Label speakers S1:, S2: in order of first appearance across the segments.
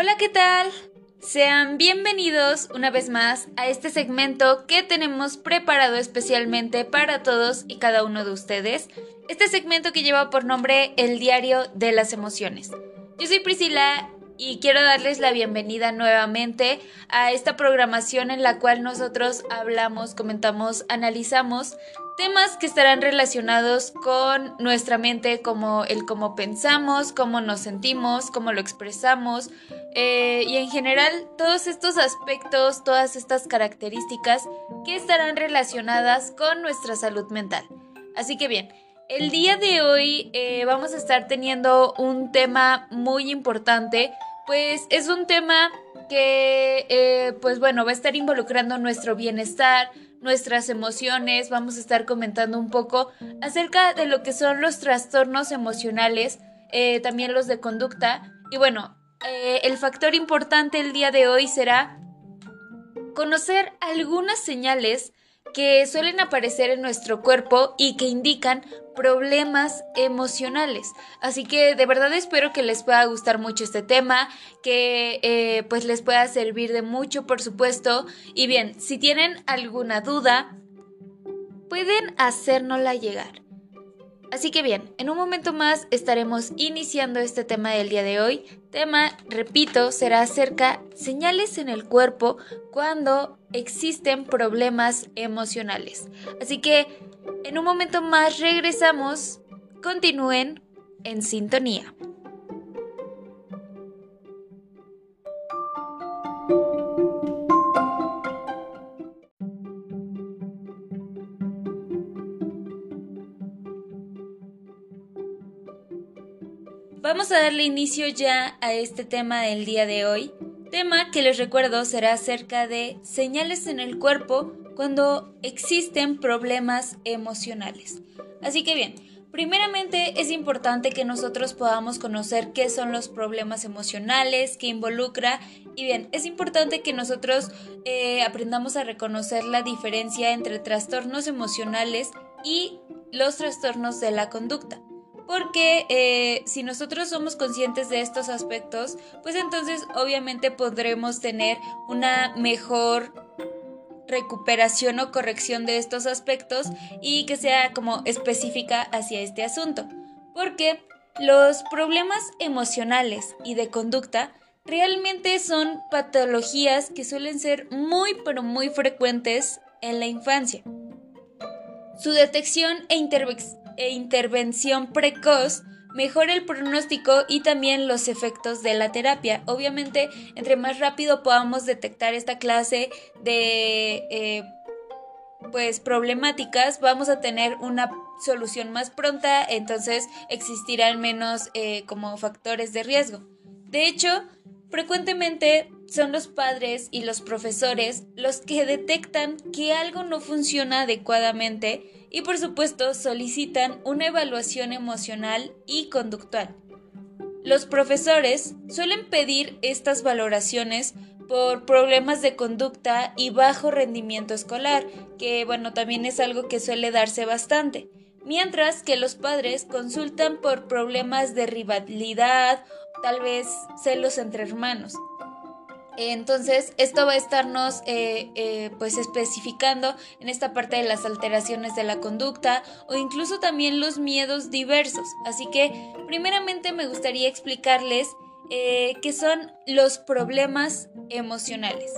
S1: Hola, ¿qué tal? Sean bienvenidos una vez más a este segmento que tenemos preparado especialmente para todos y cada uno de ustedes. Este segmento que lleva por nombre El Diario de las Emociones. Yo soy Priscila y quiero darles la bienvenida nuevamente a esta programación en la cual nosotros hablamos, comentamos, analizamos temas que estarán relacionados con nuestra mente, como el cómo pensamos, cómo nos sentimos, cómo lo expresamos eh, y en general todos estos aspectos, todas estas características que estarán relacionadas con nuestra salud mental. Así que bien, el día de hoy eh, vamos a estar teniendo un tema muy importante, pues es un tema que, eh, pues bueno, va a estar involucrando nuestro bienestar, nuestras emociones, vamos a estar comentando un poco acerca de lo que son los trastornos emocionales, eh, también los de conducta. Y bueno, eh, el factor importante el día de hoy será conocer algunas señales que suelen aparecer en nuestro cuerpo y que indican problemas emocionales. Así que de verdad espero que les pueda gustar mucho este tema, que eh, pues les pueda servir de mucho, por supuesto. Y bien, si tienen alguna duda, pueden hacérnosla llegar. Así que bien, en un momento más estaremos iniciando este tema del día de hoy. Tema, repito, será acerca señales en el cuerpo cuando existen problemas emocionales. Así que en un momento más regresamos. Continúen en sintonía. A darle inicio ya a este tema del día de hoy, tema que les recuerdo será acerca de señales en el cuerpo cuando existen problemas emocionales. Así que bien, primeramente es importante que nosotros podamos conocer qué son los problemas emocionales, qué involucra y bien, es importante que nosotros eh, aprendamos a reconocer la diferencia entre trastornos emocionales y los trastornos de la conducta porque eh, si nosotros somos conscientes de estos aspectos, pues entonces obviamente podremos tener una mejor recuperación o corrección de estos aspectos y que sea como específica hacia este asunto. Porque los problemas emocionales y de conducta realmente son patologías que suelen ser muy pero muy frecuentes en la infancia. Su detección e, e intervención precoz mejora el pronóstico y también los efectos de la terapia. Obviamente, entre más rápido podamos detectar esta clase de eh, pues problemáticas, vamos a tener una solución más pronta, entonces existirán menos eh, como factores de riesgo. De hecho, frecuentemente son los padres y los profesores los que detectan que algo no funciona adecuadamente y por supuesto solicitan una evaluación emocional y conductual. Los profesores suelen pedir estas valoraciones por problemas de conducta y bajo rendimiento escolar, que bueno, también es algo que suele darse bastante, mientras que los padres consultan por problemas de rivalidad, tal vez celos entre hermanos. Entonces, esto va a estarnos eh, eh, pues especificando en esta parte de las alteraciones de la conducta o incluso también los miedos diversos. Así que, primeramente me gustaría explicarles eh, qué son los problemas emocionales.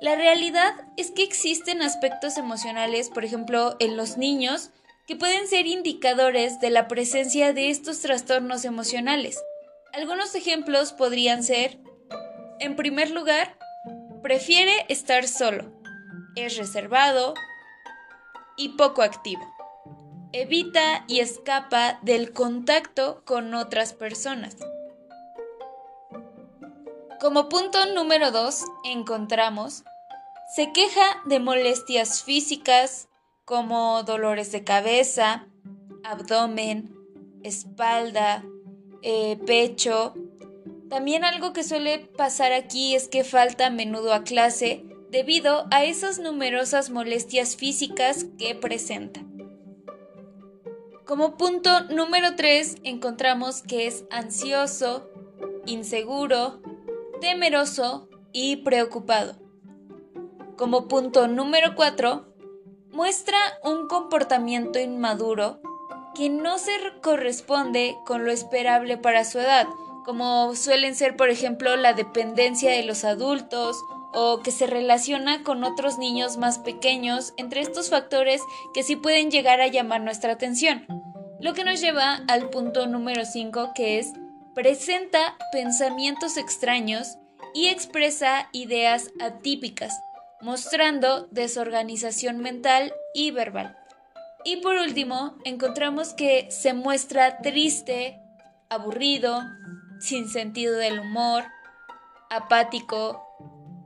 S1: La realidad es que existen aspectos emocionales, por ejemplo, en los niños, que pueden ser indicadores de la presencia de estos trastornos emocionales. Algunos ejemplos podrían ser en primer lugar, prefiere estar solo. Es reservado y poco activo. Evita y escapa del contacto con otras personas. Como punto número 2 encontramos, se queja de molestias físicas como dolores de cabeza, abdomen, espalda, eh, pecho, también algo que suele pasar aquí es que falta a menudo a clase debido a esas numerosas molestias físicas que presenta. Como punto número 3 encontramos que es ansioso, inseguro, temeroso y preocupado. Como punto número 4, muestra un comportamiento inmaduro que no se corresponde con lo esperable para su edad, como suelen ser por ejemplo la dependencia de los adultos o que se relaciona con otros niños más pequeños, entre estos factores que sí pueden llegar a llamar nuestra atención. Lo que nos lleva al punto número 5 que es presenta pensamientos extraños y expresa ideas atípicas, mostrando desorganización mental y verbal. Y por último, encontramos que se muestra triste, aburrido, sin sentido del humor, apático,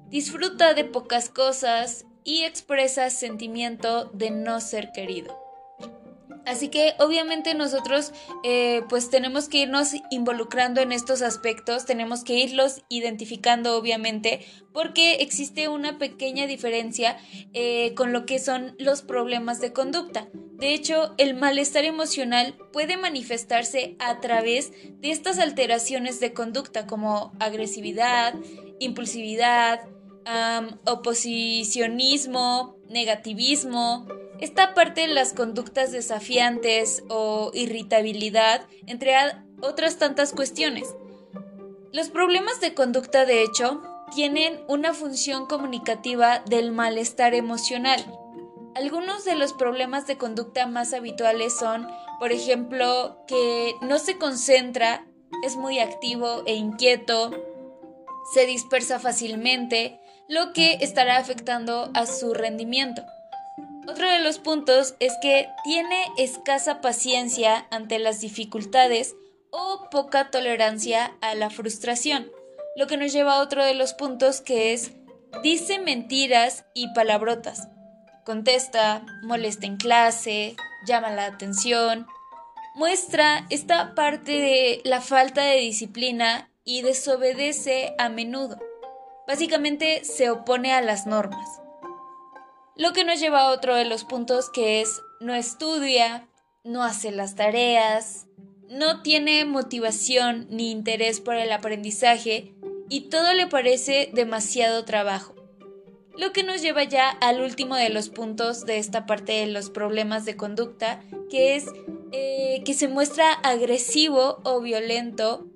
S1: disfruta de pocas cosas y expresa sentimiento de no ser querido. Así que obviamente nosotros eh, pues tenemos que irnos involucrando en estos aspectos, tenemos que irlos identificando obviamente porque existe una pequeña diferencia eh, con lo que son los problemas de conducta. De hecho, el malestar emocional puede manifestarse a través de estas alteraciones de conducta como agresividad, impulsividad, oposicionismo, negativismo, esta parte de las conductas desafiantes o irritabilidad, entre otras tantas cuestiones. Los problemas de conducta, de hecho, tienen una función comunicativa del malestar emocional. Algunos de los problemas de conducta más habituales son, por ejemplo, que no se concentra, es muy activo e inquieto, se dispersa fácilmente, lo que estará afectando a su rendimiento. Otro de los puntos es que tiene escasa paciencia ante las dificultades o poca tolerancia a la frustración, lo que nos lleva a otro de los puntos que es dice mentiras y palabrotas. Contesta, molesta en clase, llama la atención, muestra esta parte de la falta de disciplina y desobedece a menudo. Básicamente se opone a las normas. Lo que nos lleva a otro de los puntos que es no estudia, no hace las tareas, no tiene motivación ni interés por el aprendizaje y todo le parece demasiado trabajo. Lo que nos lleva ya al último de los puntos de esta parte de los problemas de conducta, que es eh, que se muestra agresivo o violento,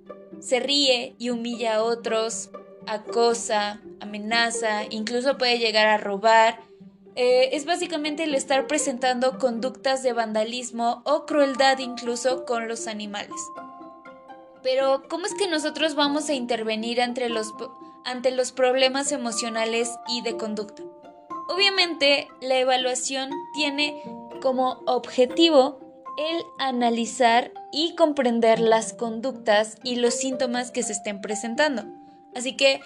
S1: se ríe y humilla a otros, acosa, amenaza, incluso puede llegar a robar. Eh, es básicamente el estar presentando conductas de vandalismo o crueldad incluso con los animales. Pero, ¿cómo es que nosotros vamos a intervenir los, ante los problemas emocionales y de conducta? Obviamente, la evaluación tiene como objetivo el analizar y comprender las conductas y los síntomas que se estén presentando. Así que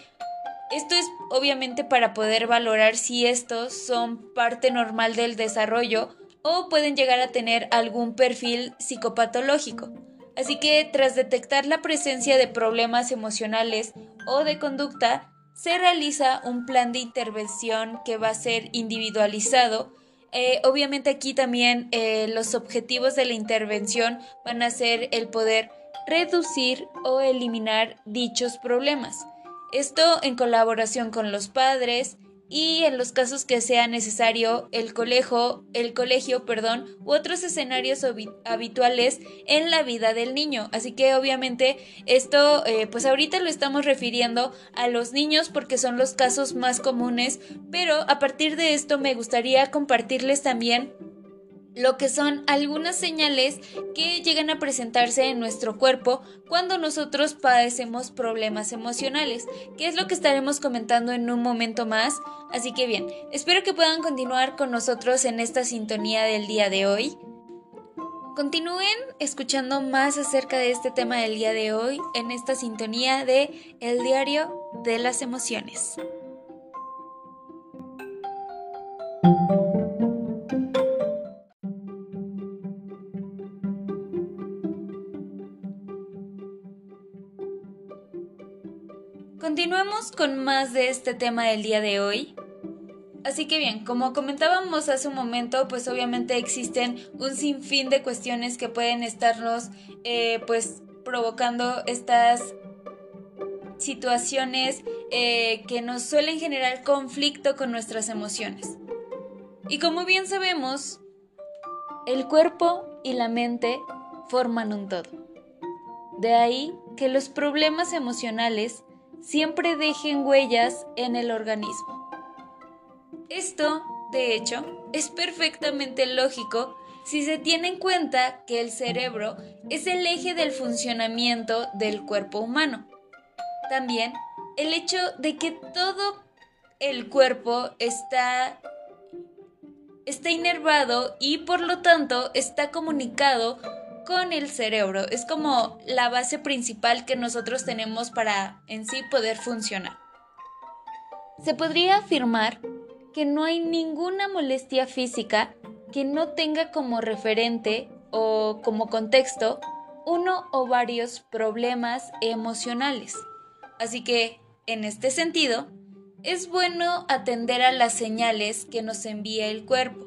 S1: esto es obviamente para poder valorar si estos son parte normal del desarrollo o pueden llegar a tener algún perfil psicopatológico. Así que tras detectar la presencia de problemas emocionales o de conducta, se realiza un plan de intervención que va a ser individualizado. Eh, obviamente aquí también eh, los objetivos de la intervención van a ser el poder reducir o eliminar dichos problemas. Esto en colaboración con los padres y en los casos que sea necesario el colegio, el colegio, perdón, u otros escenarios habituales en la vida del niño. Así que obviamente esto, eh, pues ahorita lo estamos refiriendo a los niños porque son los casos más comunes, pero a partir de esto me gustaría compartirles también lo que son algunas señales que llegan a presentarse en nuestro cuerpo cuando nosotros padecemos problemas emocionales, que es lo que estaremos comentando en un momento más. Así que bien, espero que puedan continuar con nosotros en esta sintonía del día de hoy. Continúen escuchando más acerca de este tema del día de hoy en esta sintonía de El diario de las emociones. Con más de este tema del día de hoy. Así que bien, como comentábamos hace un momento, pues obviamente existen un sinfín de cuestiones que pueden estarnos eh, pues provocando estas situaciones eh, que nos suelen generar conflicto con nuestras emociones. Y como bien sabemos, el cuerpo y la mente forman un todo. De ahí que los problemas emocionales siempre dejen huellas en el organismo. Esto, de hecho, es perfectamente lógico si se tiene en cuenta que el cerebro es el eje del funcionamiento del cuerpo humano. También el hecho de que todo el cuerpo está, está inervado y por lo tanto está comunicado con el cerebro. Es como la base principal que nosotros tenemos para en sí poder funcionar. Se podría afirmar que no hay ninguna molestia física que no tenga como referente o como contexto uno o varios problemas emocionales. Así que, en este sentido, es bueno atender a las señales que nos envía el cuerpo.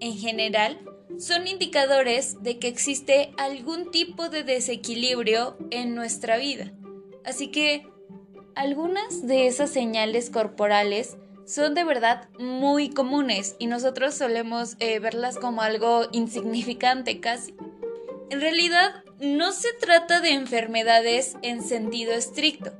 S1: En general, son indicadores de que existe algún tipo de desequilibrio en nuestra vida. Así que algunas de esas señales corporales son de verdad muy comunes y nosotros solemos eh, verlas como algo insignificante casi. En realidad, no se trata de enfermedades en sentido estricto,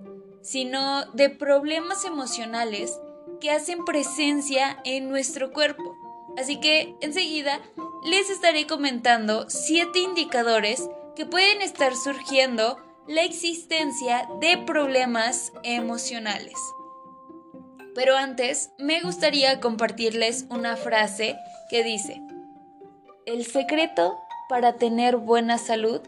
S1: sino de problemas emocionales que hacen presencia en nuestro cuerpo. Así que enseguida les estaré comentando siete indicadores que pueden estar surgiendo la existencia de problemas emocionales. Pero antes me gustaría compartirles una frase que dice, el secreto para tener buena salud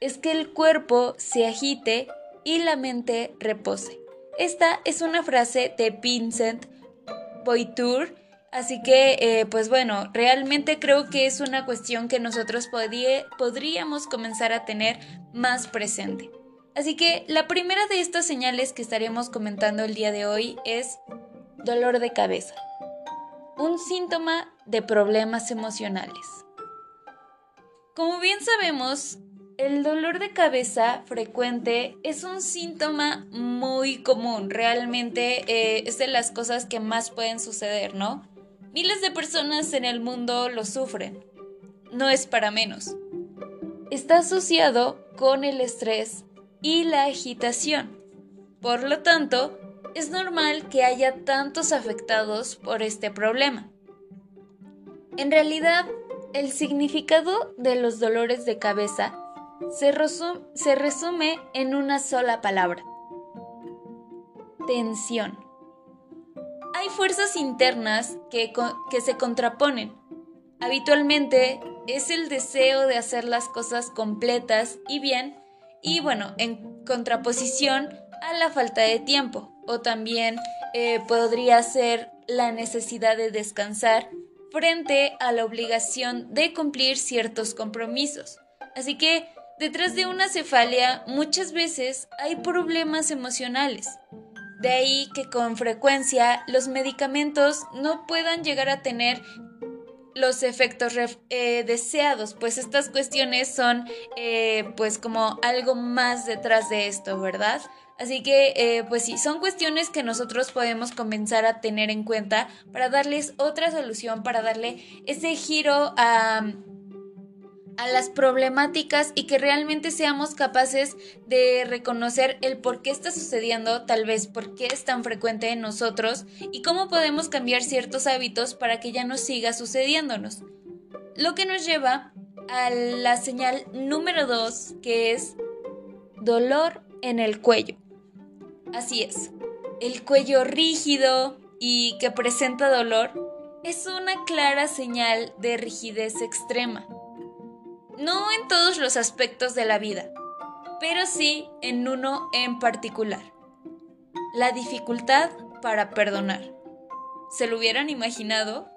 S1: es que el cuerpo se agite y la mente repose. Esta es una frase de Vincent Boitur Así que, eh, pues bueno, realmente creo que es una cuestión que nosotros podríamos comenzar a tener más presente. Así que la primera de estas señales que estaremos comentando el día de hoy es dolor de cabeza, un síntoma de problemas emocionales. Como bien sabemos, el dolor de cabeza frecuente es un síntoma muy común, realmente eh, es de las cosas que más pueden suceder, ¿no? Miles de personas en el mundo lo sufren. No es para menos. Está asociado con el estrés y la agitación. Por lo tanto, es normal que haya tantos afectados por este problema. En realidad, el significado de los dolores de cabeza se, resume en una sola palabra. Tensión hay fuerzas internas que, se contraponen. Habitualmente es el deseo de hacer las cosas completas y bien, y bueno, en contraposición a la falta de tiempo, o también eh, podría ser la necesidad de descansar frente a la obligación de cumplir ciertos compromisos. Así que detrás de una cefalia muchas veces hay problemas emocionales. De ahí que con frecuencia los medicamentos no puedan llegar a tener los efectos eh, deseados, pues estas cuestiones son eh, pues como algo más detrás de esto, ¿verdad? Así que, eh, pues sí, son cuestiones que nosotros podemos comenzar a tener en cuenta para darles otra solución, para darle ese giro a a las problemáticas y que realmente seamos capaces de reconocer el por qué está sucediendo, tal vez por qué es tan frecuente en nosotros y cómo podemos cambiar ciertos hábitos para que ya no siga sucediéndonos. Lo que nos lleva a la señal número 2, que es dolor en el cuello. Así es, el cuello rígido y que presenta dolor es una clara señal de rigidez extrema no en todos los aspectos de la vida, pero sí en uno en particular. La dificultad para perdonar. ¿Se lo hubieran imaginado?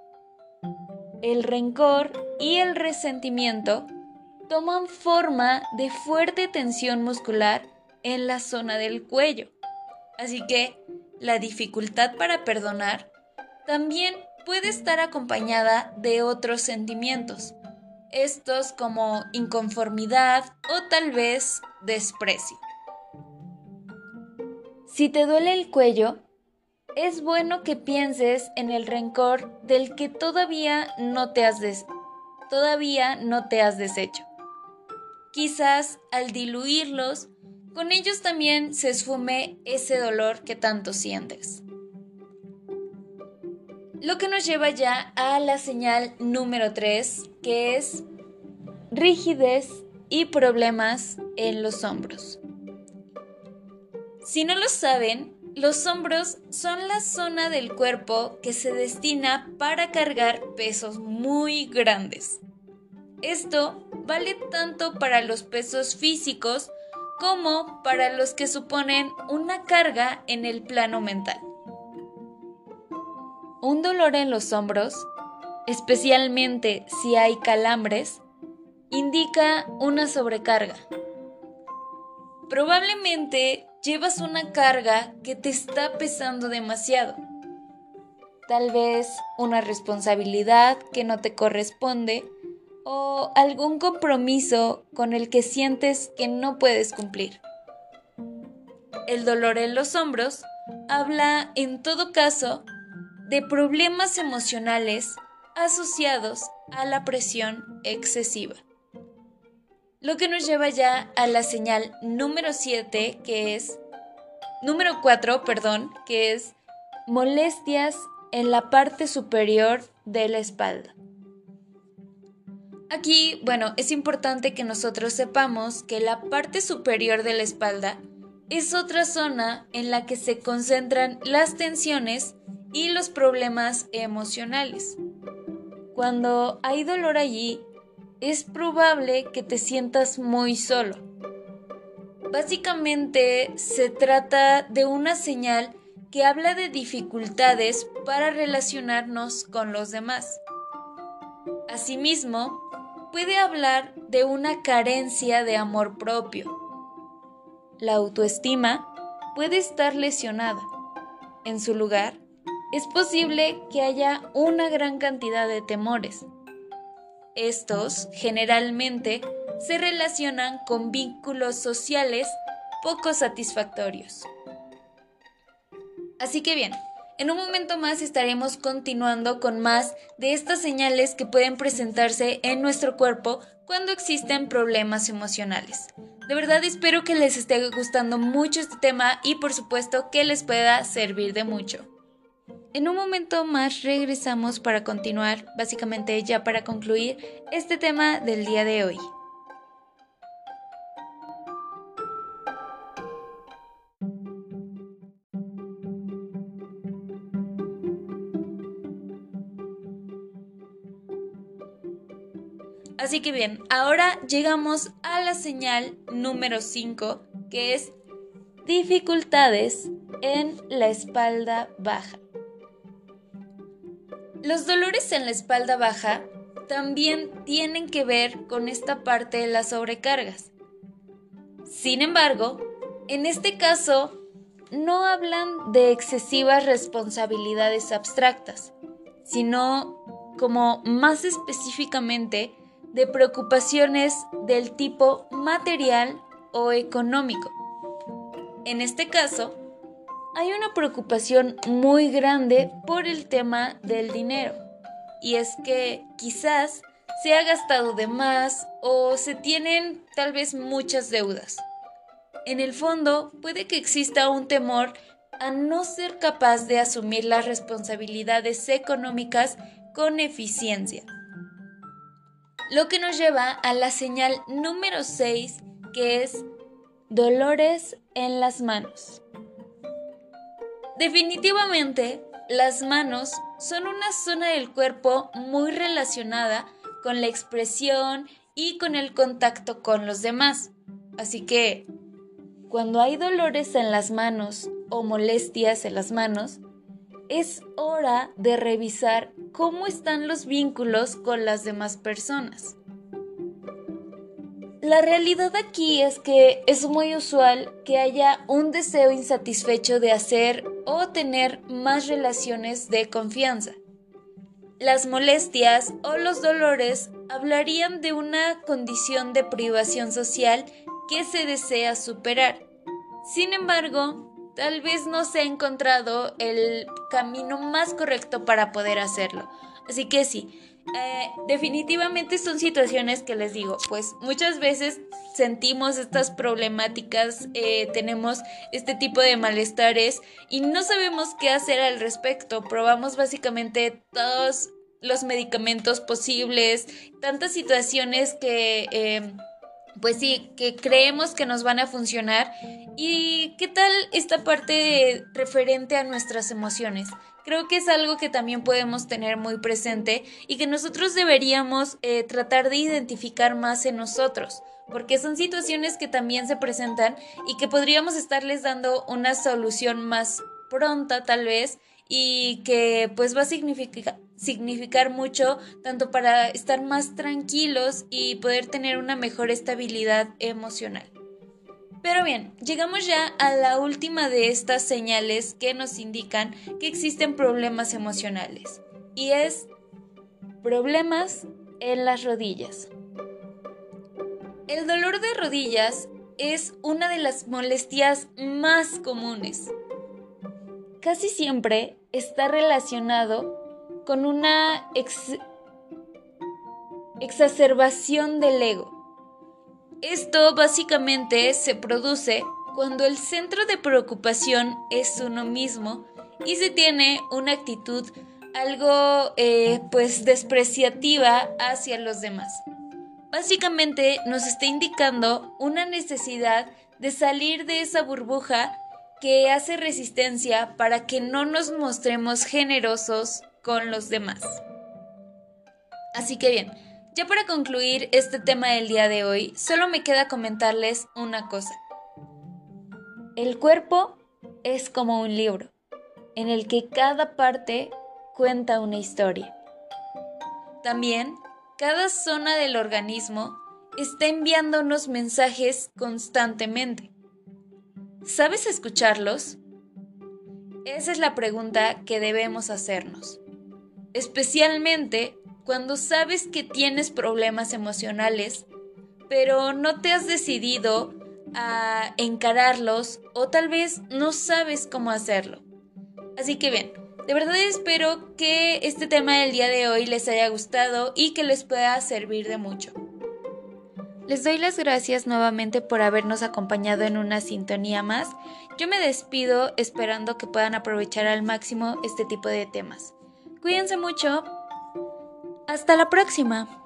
S1: El rencor y el resentimiento toman forma de fuerte tensión muscular en la zona del cuello. Así que la dificultad para perdonar también puede estar acompañada de otros sentimientos, estos como inconformidad o tal vez desprecio. Si te duele el cuello, es bueno que pienses en el rencor del que todavía no te has, todavía no te has deshecho. Quizás al diluirlos, con ellos también se esfume ese dolor que tanto sientes. Lo que nos lleva ya a la señal número 3, que es rigidez y problemas en los hombros. Si no lo saben, los hombros son la zona del cuerpo que se destina para cargar pesos muy grandes. Esto vale tanto para los pesos físicos como para los que suponen una carga en el plano mental. Un dolor en los hombros, especialmente si hay calambres, indica una sobrecarga. Probablemente llevas una carga que te está pesando demasiado. Tal vez una responsabilidad que no te corresponde o algún compromiso con el que sientes que no puedes cumplir. El dolor en los hombros habla en todo caso de problemas emocionales asociados a la presión excesiva. Lo que nos lleva ya a la señal número 7, que es, número 4, perdón, que es molestias en la parte superior de la espalda. Aquí, bueno, es importante que nosotros sepamos que la parte superior de la espalda es otra zona en la que se concentran las tensiones y los problemas emocionales. Cuando hay dolor allí, es probable que te sientas muy solo. Básicamente se trata de una señal que habla de dificultades para relacionarnos con los demás. Asimismo, puede hablar de una carencia de amor propio. La autoestima puede estar lesionada. En su lugar, es posible que haya una gran cantidad de temores, estos generalmente se relacionan con vínculos sociales poco satisfactorios. Así que bien, en un momento más estaremos continuando con más de estas señales que pueden presentarse en nuestro cuerpo cuando existen problemas emocionales. De verdad espero que les esté gustando mucho este tema y por supuesto que les pueda servir de mucho. En un momento más regresamos para continuar, básicamente ya para concluir este tema del día de hoy. Así que bien, ahora llegamos a la señal número 5, que es dificultades en la espalda baja. Los dolores en la espalda baja también tienen que ver con esta parte de las sobrecargas. Sin embargo, en este caso, no hablan de excesivas responsabilidades abstractas, sino como más específicamente de preocupaciones del tipo material o económico. En este caso, hay una preocupación muy grande por el tema del dinero. Y es que quizás se ha gastado de más o se tienen tal vez muchas deudas. En el fondo, puede que exista un temor a no ser capaz de asumir las responsabilidades económicas con eficiencia. Lo que nos lleva a la señal número 6, que es dolores en las manos. Definitivamente, las manos son una zona del cuerpo muy relacionada con la expresión y con el contacto con los demás. Así que, cuando hay dolores en las manos o molestias en las manos, es hora de revisar cómo están los vínculos con las demás personas. La realidad aquí es que es muy usual que haya un deseo insatisfecho de hacer o tener más relaciones de confianza. Las molestias o los dolores hablarían de una condición de privación social que se desea superar. Sin embargo, tal vez no se ha encontrado el camino más correcto para poder hacerlo. Así que sí, eh, definitivamente son situaciones que les digo, pues muchas veces sentimos estas problemáticas, eh, tenemos este tipo de malestares y no sabemos qué hacer al respecto. Probamos básicamente todos los medicamentos posibles, tantas situaciones que... Eh, pues sí, que creemos que nos van a funcionar. ¿Y qué tal esta parte referente a nuestras emociones? Creo que es algo que también podemos tener muy presente y que nosotros deberíamos eh, tratar de identificar más en nosotros, porque son situaciones que también se presentan y que podríamos estarles dando una solución más pronta tal vez y que pues va a significar, significar mucho tanto para estar más tranquilos y poder tener una mejor estabilidad emocional. Pero bien, llegamos ya a la última de estas señales que nos indican que existen problemas emocionales y es problemas en las rodillas. El dolor de rodillas es una de las molestias más comunes. Casi siempre está relacionado con una exacerbación del ego. Esto básicamente se produce cuando el centro de preocupación es uno mismo y se tiene una actitud algo eh, pues despreciativa hacia los demás. Básicamente nos está indicando una necesidad de salir de esa burbuja que hace resistencia para que no nos mostremos generosos con los demás. Así que bien, ya para concluir este tema del día de hoy, solo me queda comentarles una cosa. El cuerpo es como un libro, en el que cada parte cuenta una historia. También, cada zona del organismo está enviándonos mensajes constantemente. ¿Sabes escucharlos? Esa es la pregunta que debemos hacernos especialmente cuando sabes que tienes problemas emocionales, pero no te has decidido a encararlos o tal vez no sabes cómo hacerlo. Así que bien, de verdad espero que este tema del día de hoy les haya gustado y que les pueda servir de mucho. Les doy las gracias nuevamente por habernos acompañado en una sintonía más. Yo me despido esperando que puedan aprovechar al máximo este tipo de temas. Cuídense mucho. Hasta la próxima.